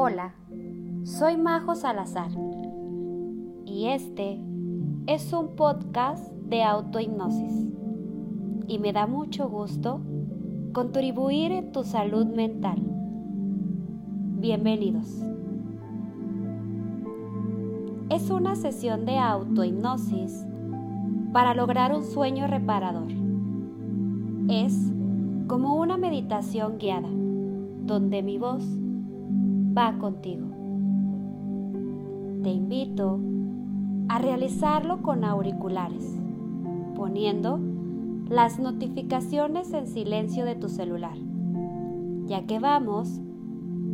Hola, soy Majo Salazar y este es un podcast de autohipnosis y me da mucho gusto contribuir en tu salud mental. Bienvenidos. Es una sesión de autohipnosis para lograr un sueño reparador. Es como una meditación guiada, donde mi voz va contigo. Te invito a realizarlo con auriculares, poniendo las notificaciones en silencio de tu celular, ya que vamos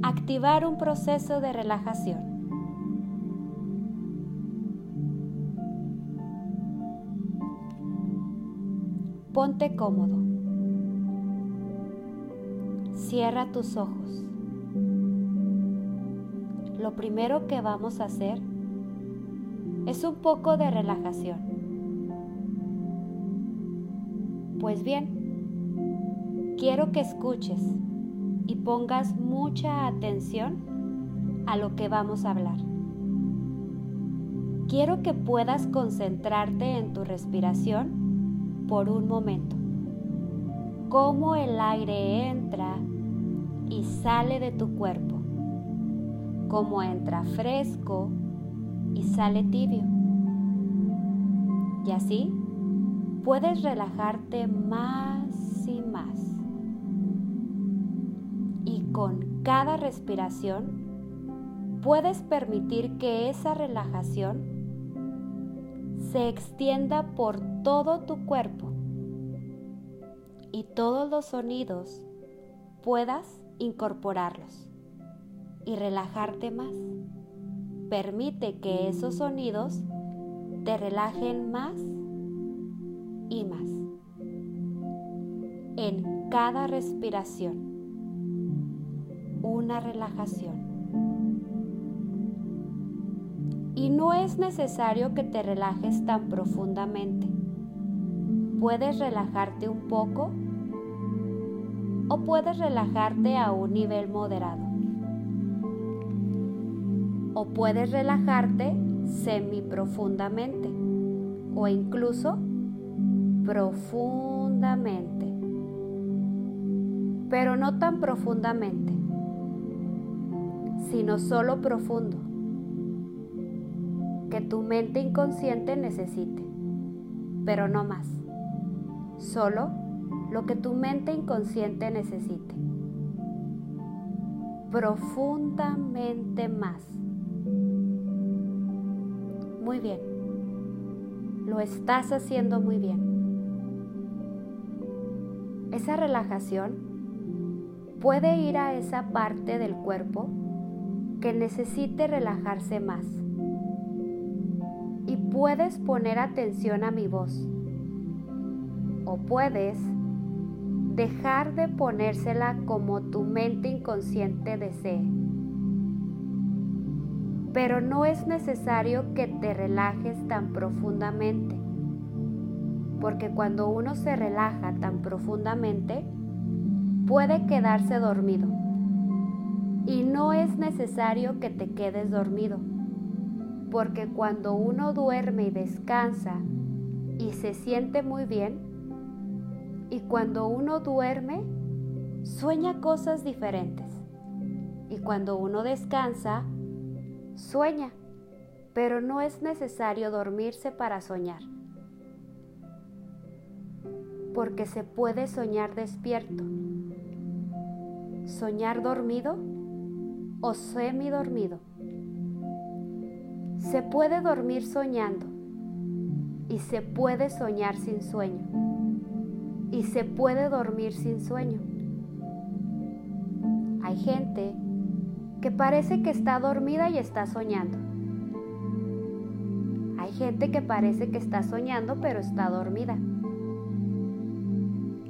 a activar un proceso de relajación. Ponte cómodo. Cierra tus ojos lo primero que vamos a hacer es un poco de relajación. Pues bien, quiero que escuches y pongas mucha atención a lo que vamos a hablar. Quiero que puedas concentrarte en tu respiración por un momento. Cómo el aire entra y sale de tu cuerpo como entra fresco y sale tibio. Y así puedes relajarte más y más. Y con cada respiración puedes permitir que esa relajación se extienda por todo tu cuerpo y todos los sonidos puedas incorporarlos y relajarte más. Permite que esos sonidos te relajen más y más. En cada respiración, una relajación. Y no es necesario que te relajes tan profundamente. Puedes relajarte un poco o puedes relajarte a un nivel moderado o puedes relajarte semiprofundamente o incluso profundamente, pero no tan profundamente, sino solo profundo, que tu mente inconsciente necesite, pero no más, solo lo que tu mente inconsciente necesite, profundamente más. Muy bien. Lo estás haciendo muy bien. Esa relajación puede ir a esa parte del cuerpo que necesite relajarse más. Y puedes poner atención a mi voz. O puedes dejar de ponérsela como tu mente inconsciente desee pero no es necesario que te relajes tan profundamente, porque cuando uno se relaja tan profundamente, puede quedarse dormido. Y no es necesario que te quedes dormido, porque cuando uno duerme y descansa y se siente muy bien, y cuando uno duerme, sueña cosas diferentes. Y cuando uno descansa, Sueña, pero no es necesario dormirse para soñar, porque se puede soñar despierto, soñar dormido o semidormido. Se puede dormir soñando y se puede soñar sin sueño y se puede dormir sin sueño. Hay gente que parece que está dormida y está soñando. Hay gente que parece que está soñando pero está dormida.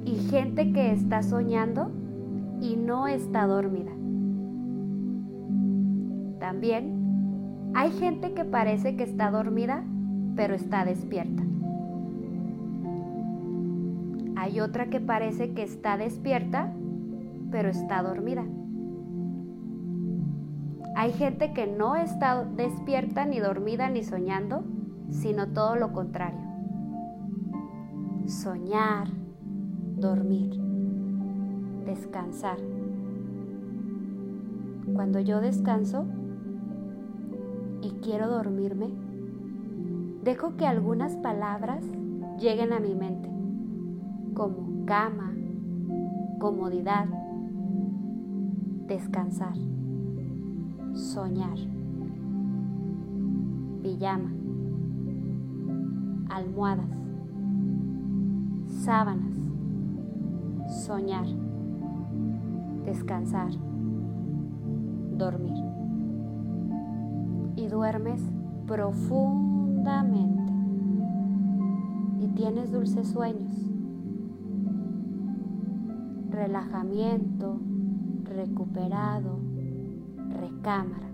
Y gente que está soñando y no está dormida. También hay gente que parece que está dormida pero está despierta. Hay otra que parece que está despierta pero está dormida. Hay gente que no está despierta ni dormida ni soñando, sino todo lo contrario. Soñar, dormir, descansar. Cuando yo descanso y quiero dormirme, dejo que algunas palabras lleguen a mi mente, como cama, comodidad, descansar, soñar, pijama, almohadas, sábanas, soñar, descansar, dormir. Y duermes profundamente. Y tienes dulces sueños. Relajamiento, recuperado, recámara,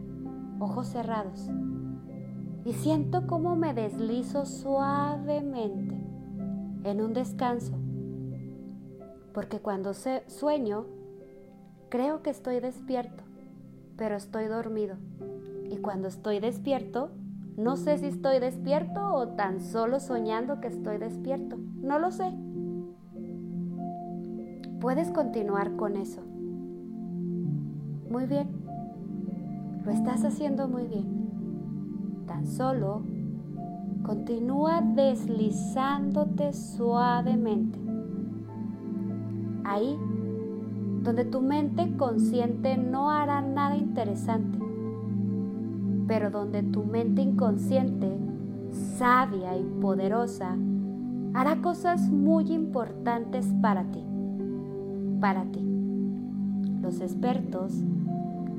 ojos cerrados. Y siento cómo me deslizo suavemente en un descanso. Porque cuando sueño, creo que estoy despierto, pero estoy dormido. Y cuando estoy despierto, no sé si estoy despierto o tan solo soñando que estoy despierto. No lo sé. Puedes continuar con eso. Muy bien. Lo estás haciendo muy bien. Tan solo continúa deslizándote suavemente. Ahí, donde tu mente consciente no hará nada interesante, pero donde tu mente inconsciente, sabia y poderosa, hará cosas muy importantes para ti para ti. Los expertos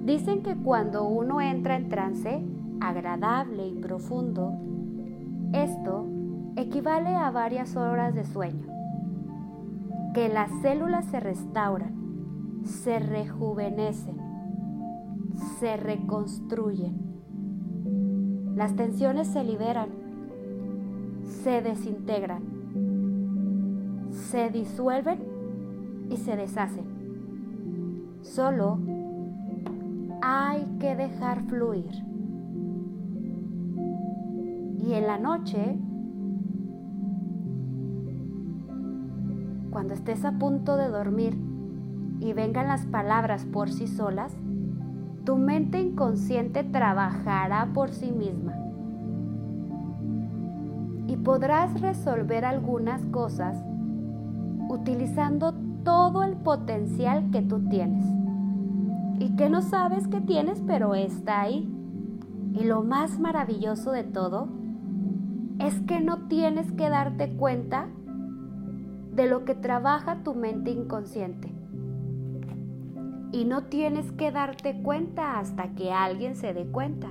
dicen que cuando uno entra en trance agradable y profundo, esto equivale a varias horas de sueño, que las células se restauran, se rejuvenecen, se reconstruyen, las tensiones se liberan, se desintegran, se disuelven y se deshacen. Solo hay que dejar fluir. Y en la noche, cuando estés a punto de dormir y vengan las palabras por sí solas, tu mente inconsciente trabajará por sí misma. Y podrás resolver algunas cosas utilizando todo el potencial que tú tienes y que no sabes que tienes, pero está ahí. Y lo más maravilloso de todo es que no tienes que darte cuenta de lo que trabaja tu mente inconsciente. Y no tienes que darte cuenta hasta que alguien se dé cuenta.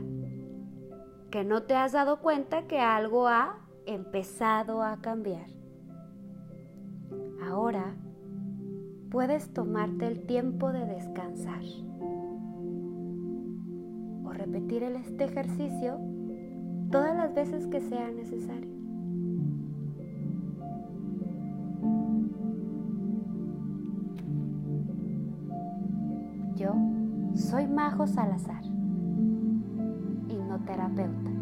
Que no te has dado cuenta que algo ha empezado a cambiar. Ahora puedes tomarte el tiempo de descansar repetir este ejercicio todas las veces que sea necesario. Yo soy Majo Salazar, hipnoterapeuta.